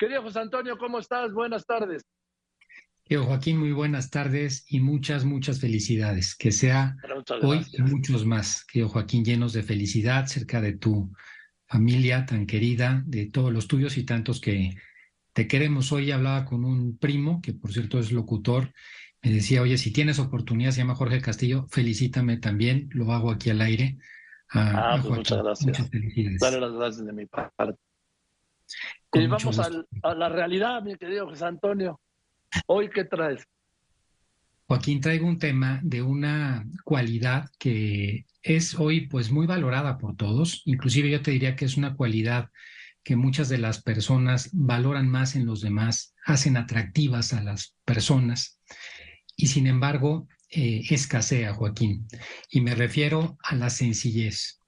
Querido José Antonio, ¿cómo estás? Buenas tardes. Querido Joaquín, muy buenas tardes y muchas, muchas felicidades. Que sea hoy y muchos más, querido Joaquín, llenos de felicidad cerca de tu familia tan querida, de todos los tuyos y tantos que te queremos. Hoy hablaba con un primo, que por cierto es locutor, me decía, oye, si tienes oportunidad, se llama Jorge Castillo, felicítame también, lo hago aquí al aire. ah, pues muchas gracias. Dale las gracias de mi parte. Y vamos a la realidad, mi querido José Antonio. Hoy, ¿qué traes? Joaquín, traigo un tema de una cualidad que es hoy pues muy valorada por todos, inclusive yo te diría que es una cualidad que muchas de las personas valoran más en los demás, hacen atractivas a las personas y sin embargo eh, escasea, Joaquín. Y me refiero a la sencillez,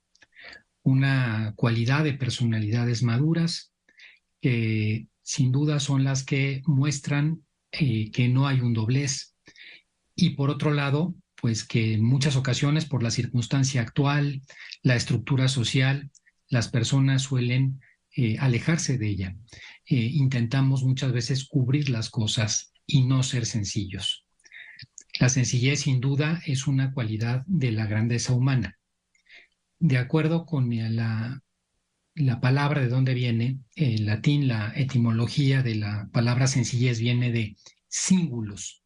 una cualidad de personalidades maduras que sin duda son las que muestran eh, que no hay un doblez. Y por otro lado, pues que en muchas ocasiones por la circunstancia actual, la estructura social, las personas suelen eh, alejarse de ella. intentamos muchas veces cubrir las cosas y no ser sencillos. La sencillez, sin duda, es una cualidad de la grandeza humana. De acuerdo con la, la palabra de dónde viene, el latín, la etimología de la palabra sencillez viene de singulus,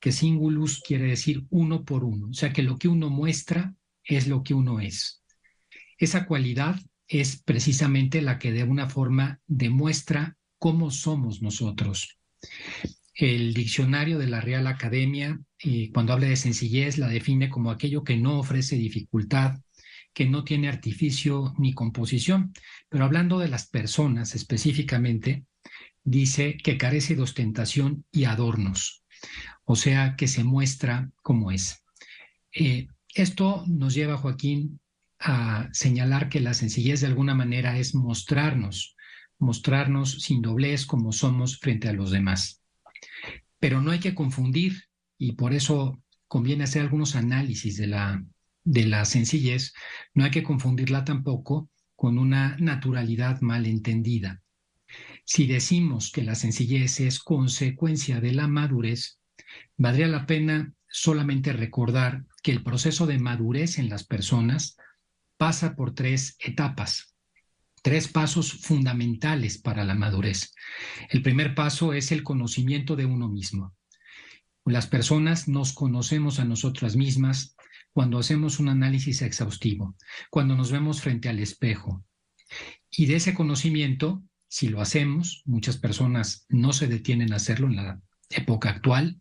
que singulus quiere decir uno por uno, o sea que lo que uno muestra es lo que uno es. Esa cualidad es precisamente la que de una forma demuestra cómo somos nosotros. El diccionario de la Real Academia, eh, cuando habla de sencillez, la define como aquello que no ofrece dificultad, que no tiene artificio ni composición. Pero hablando de las personas específicamente, dice que carece de ostentación y adornos, o sea, que se muestra como es. Eh, esto nos lleva, Joaquín, a señalar que la sencillez de alguna manera es mostrarnos, mostrarnos sin doblez como somos frente a los demás. Pero no hay que confundir, y por eso conviene hacer algunos análisis de la, de la sencillez, no hay que confundirla tampoco con una naturalidad mal entendida. Si decimos que la sencillez es consecuencia de la madurez, valdría la pena solamente recordar que el proceso de madurez en las personas pasa por tres etapas tres pasos fundamentales para la madurez. El primer paso es el conocimiento de uno mismo. Las personas nos conocemos a nosotras mismas cuando hacemos un análisis exhaustivo, cuando nos vemos frente al espejo. Y de ese conocimiento, si lo hacemos, muchas personas no se detienen a hacerlo en la época actual,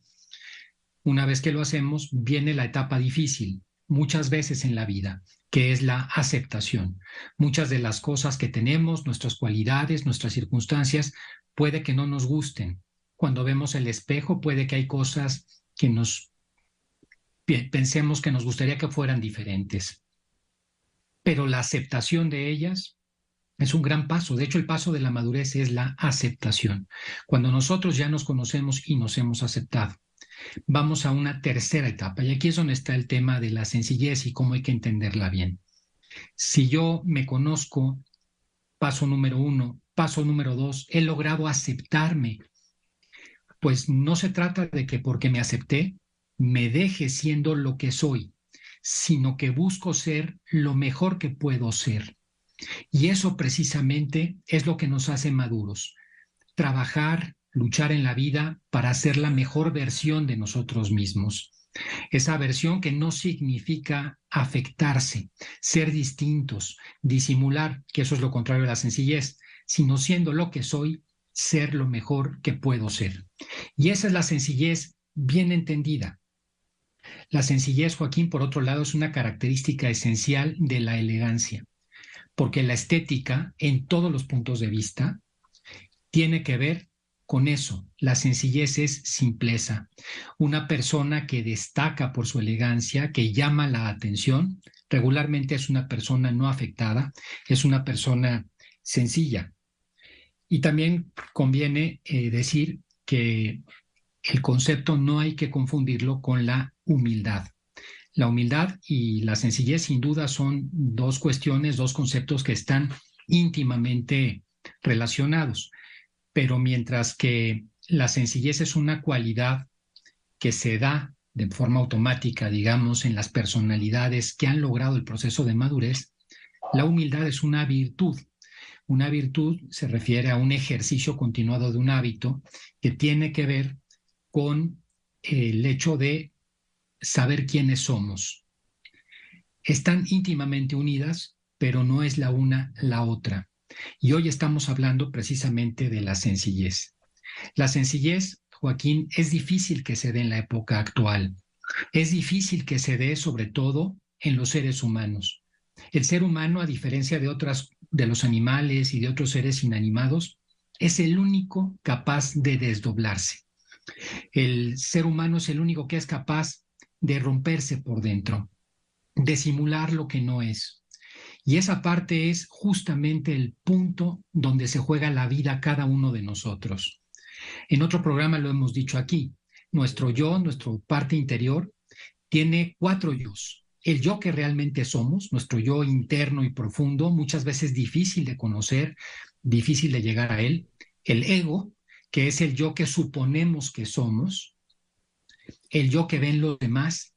una vez que lo hacemos, viene la etapa difícil, muchas veces en la vida, que es la aceptación. Muchas de las cosas que tenemos, nuestras cualidades, nuestras circunstancias, puede que no nos gusten. Cuando vemos el espejo, puede que hay cosas que nos pensemos que nos gustaría que fueran diferentes. Pero la aceptación de ellas es un gran paso. De hecho, el paso de la madurez es la aceptación. Cuando nosotros ya nos conocemos y nos hemos aceptado vamos a una tercera etapa. Y aquí es donde está el tema de la sencillez y cómo hay que entenderla bien. Si yo me conozco, paso número uno, paso número dos, he logrado aceptarme, pues no se trata de que porque me acepté, me deje siendo lo que soy, sino que busco ser lo mejor que puedo ser. Y eso precisamente es lo que nos hace maduros. Trabajar, luchar en la vida para ser la mejor versión de nosotros mismos. Esa versión que no significa afectarse, ser distintos, disimular, que eso es lo contrario de la sencillez, sino siendo lo que soy, ser lo mejor que puedo ser. Y esa es la sencillez bien entendida. La sencillez, Joaquín, por otro lado, es una característica esencial de la elegancia, porque la estética, en todos los puntos de vista, tiene que ver con eso. La sencillez es simpleza. Una persona que destaca por su elegancia, que llama la atención, regularmente es una persona no afectada, es una persona sencilla. Y también conviene eh, decir que el concepto no hay que confundirlo con la humildad. La humildad y la sencillez sin duda son dos cuestiones, dos conceptos que están íntimamente relacionados pero mientras que la sencillez es una cualidad que se da de forma automática, digamos, en las personalidades que han logrado el proceso de madurez, la humildad es una virtud. Una virtud se refiere a un ejercicio continuado de un hábito que tiene que ver con el hecho de saber quiénes somos. Están íntimamente unidas, pero no es la una la otra. Y hoy estamos hablando precisamente de la sencillez. La sencillez, Joaquín, es difícil que se dé en la época actual. Es difícil que se dé sobre todo en los seres humanos. El ser humano, a diferencia de otras de los animales y de otros seres inanimados, es el único capaz de desdoblarse. El ser humano es el único que es capaz de romperse por dentro, de simular lo que no es. Y esa parte es justamente el punto donde se juega la vida cada uno de nosotros. En otro programa lo hemos dicho aquí, nuestro yo, nuestro parte interior, tiene cuatro yos. El yo que realmente somos, nuestro yo interno y profundo, muchas veces difícil de conocer, difícil de llegar a él. El ego, que es el yo que suponemos que somos. El yo que ven los demás.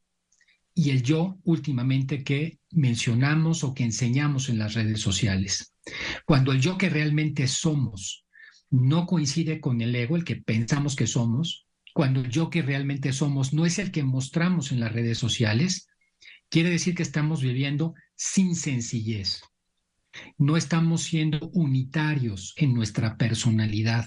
Y el yo últimamente que mencionamos o que enseñamos en las redes sociales. Cuando el yo que realmente somos no coincide con el ego, el que pensamos que somos, cuando el yo que realmente somos no es el que mostramos en las redes sociales, quiere decir que estamos viviendo sin sencillez. No estamos siendo unitarios en nuestra personalidad.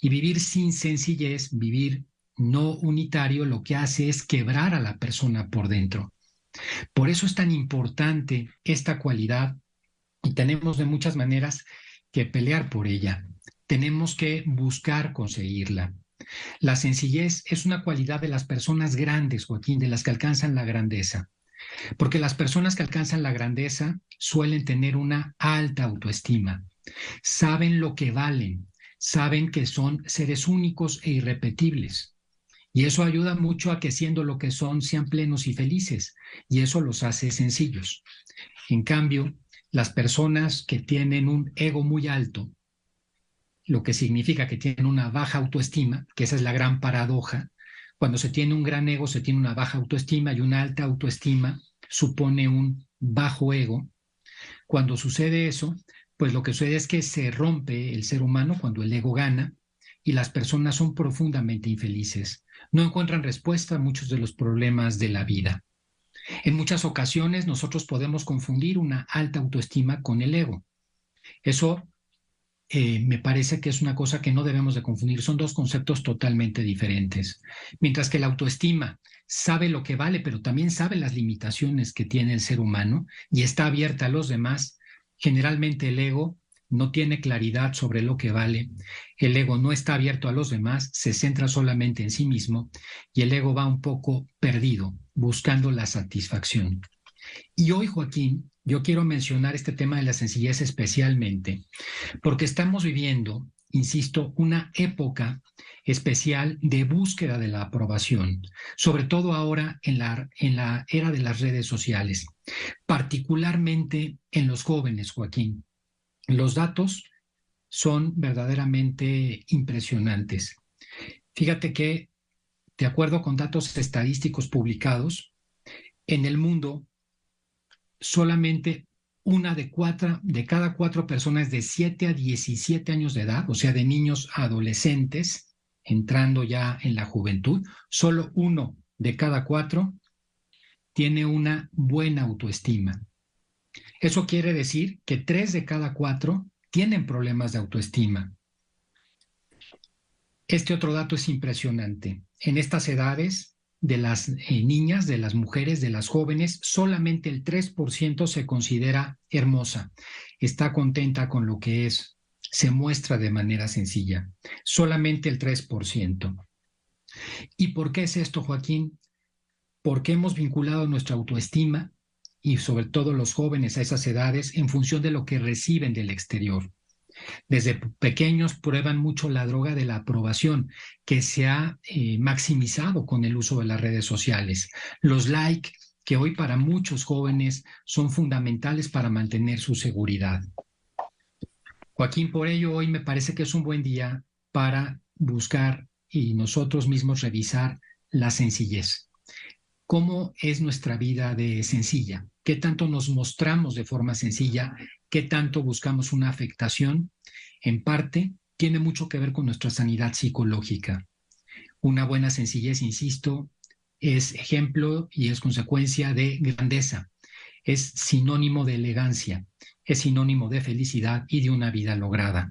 Y vivir sin sencillez, vivir no unitario, lo que hace es quebrar a la persona por dentro. Por eso es tan importante esta cualidad y tenemos de muchas maneras que pelear por ella. Tenemos que buscar conseguirla. La sencillez es una cualidad de las personas grandes, Joaquín, de las que alcanzan la grandeza. Porque las personas que alcanzan la grandeza suelen tener una alta autoestima. Saben lo que valen, saben que son seres únicos e irrepetibles. Y eso ayuda mucho a que siendo lo que son sean plenos y felices. Y eso los hace sencillos. En cambio, las personas que tienen un ego muy alto, lo que significa que tienen una baja autoestima, que esa es la gran paradoja. Cuando se tiene un gran ego, se tiene una baja autoestima y una alta autoestima supone un bajo ego. Cuando sucede eso, pues lo que sucede es que se rompe el ser humano cuando el ego gana y las personas son profundamente infelices. No encuentran respuesta a muchos de los problemas de la vida. En muchas ocasiones nosotros podemos confundir una alta autoestima con el ego. Eso eh, me parece que es una cosa que no debemos de confundir. Son dos conceptos totalmente diferentes. Mientras que la autoestima sabe lo que vale, pero también sabe las limitaciones que tiene el ser humano y está abierta a los demás, generalmente el ego no tiene claridad sobre lo que vale, el ego no está abierto a los demás, se centra solamente en sí mismo y el ego va un poco perdido, buscando la satisfacción. Y hoy, Joaquín, yo quiero mencionar este tema de la sencillez especialmente porque estamos viviendo, insisto, una época especial de búsqueda de la aprobación, sobre todo ahora en la, en la era de las redes sociales, particularmente en los jóvenes, Joaquín. Los datos son verdaderamente impresionantes. Fíjate que, de acuerdo con datos estadísticos publicados, en el mundo solamente una de, cuatro, de cada cuatro personas de 7 a 17 años de edad, o sea, de niños adolescentes, entrando ya en la juventud, solo uno de cada cuatro tiene una buena autoestima. Eso quiere decir que tres de cada cuatro tienen problemas de autoestima. Este otro dato es impresionante. En estas edades, de las eh, niñas, de las mujeres, de las jóvenes, solamente el 3% se considera hermosa, está contenta con lo que es, se muestra de manera sencilla, solamente el 3%. ¿Y por qué es esto, Joaquín? Porque hemos vinculado nuestra autoestima y sobre todo los jóvenes a esas edades en función de lo que reciben del exterior. Desde pequeños prueban mucho la droga de la aprobación, que se ha eh, maximizado con el uso de las redes sociales. Los likes, que hoy para muchos jóvenes son fundamentales para mantener su seguridad. Joaquín, por ello hoy me parece que es un buen día para buscar y nosotros mismos revisar la sencillez. ¿Cómo es nuestra vida de sencilla? ¿Qué tanto nos mostramos de forma sencilla? ¿Qué tanto buscamos una afectación? En parte, tiene mucho que ver con nuestra sanidad psicológica. Una buena sencillez, insisto, es ejemplo y es consecuencia de grandeza, es sinónimo de elegancia, es sinónimo de felicidad y de una vida lograda.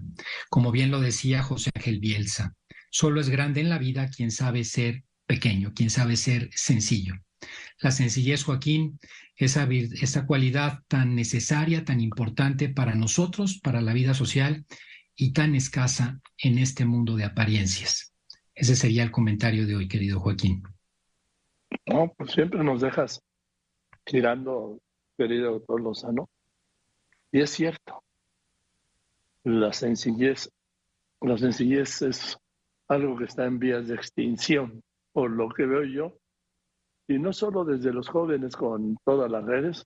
Como bien lo decía José Ángel Bielsa, solo es grande en la vida quien sabe ser pequeño, quien sabe ser sencillo. La sencillez, Joaquín, esa, esa cualidad tan necesaria, tan importante para nosotros, para la vida social y tan escasa en este mundo de apariencias. Ese sería el comentario de hoy, querido Joaquín. No, pues siempre nos dejas girando, querido doctor Lozano, y es cierto, la sencillez, la sencillez es algo que está en vías de extinción, por lo que veo yo, y no solo desde los jóvenes con todas las redes,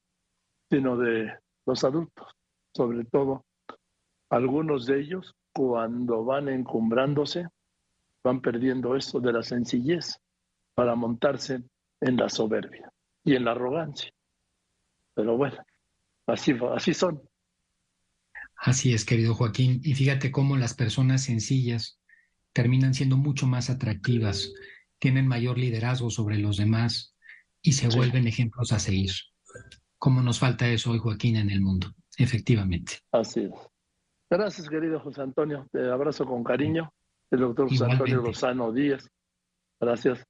sino de los adultos, sobre todo algunos de ellos cuando van encumbrándose, van perdiendo esto de la sencillez para montarse en la soberbia y en la arrogancia. Pero bueno, así, así son. Así es, querido Joaquín. Y fíjate cómo las personas sencillas terminan siendo mucho más atractivas, tienen mayor liderazgo sobre los demás y se vuelven ejemplos a seguir. ¿Cómo nos falta eso hoy, Joaquín, en el mundo? Efectivamente. Así es. Gracias, querido José Antonio. Te abrazo con cariño. El doctor José Antonio Lozano Díaz. Gracias.